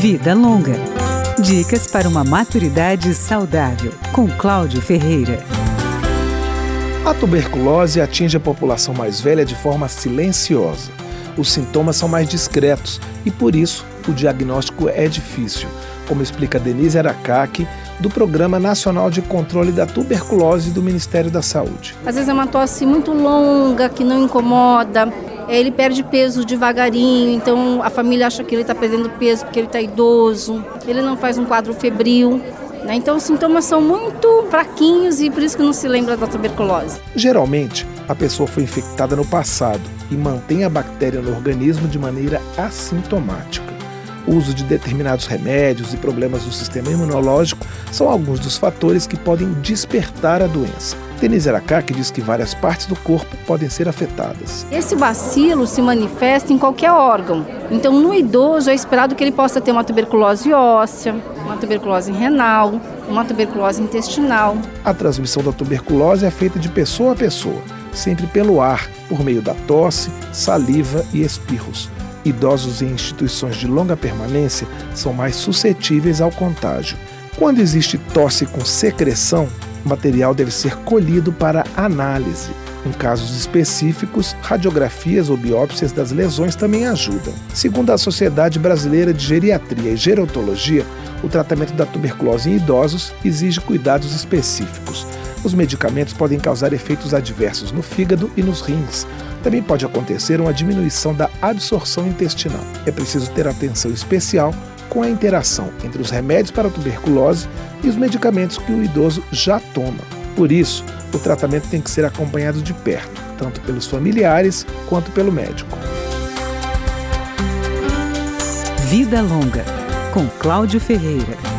Vida Longa. Dicas para uma maturidade saudável, com Cláudio Ferreira. A tuberculose atinge a população mais velha de forma silenciosa. Os sintomas são mais discretos e, por isso, o diagnóstico é difícil, como explica Denise Aracaki, do Programa Nacional de Controle da Tuberculose do Ministério da Saúde. Às vezes é uma tosse muito longa, que não incomoda, ele perde peso devagarinho, então a família acha que ele está perdendo peso porque ele está idoso, ele não faz um quadro febril. Né? Então os sintomas são muito fraquinhos e por isso que não se lembra da tuberculose. Geralmente, a pessoa foi infectada no passado e mantém a bactéria no organismo de maneira assintomática. O uso de determinados remédios e problemas do sistema imunológico são alguns dos fatores que podem despertar a doença. Denise Aracaki diz que várias partes do corpo podem ser afetadas. Esse bacilo se manifesta em qualquer órgão. Então, no idoso, é esperado que ele possa ter uma tuberculose óssea, uma tuberculose renal, uma tuberculose intestinal. A transmissão da tuberculose é feita de pessoa a pessoa, sempre pelo ar, por meio da tosse, saliva e espirros. Idosos em instituições de longa permanência são mais suscetíveis ao contágio. Quando existe tosse com secreção, o material deve ser colhido para análise. Em casos específicos, radiografias ou biópsias das lesões também ajudam. Segundo a Sociedade Brasileira de Geriatria e Gerontologia, o tratamento da tuberculose em idosos exige cuidados específicos. Os medicamentos podem causar efeitos adversos no fígado e nos rins. Também pode acontecer uma diminuição da absorção intestinal. É preciso ter atenção especial com a interação entre os remédios para a tuberculose e os medicamentos que o idoso já toma. Por isso, o tratamento tem que ser acompanhado de perto, tanto pelos familiares quanto pelo médico. Vida Longa, com Cláudio Ferreira.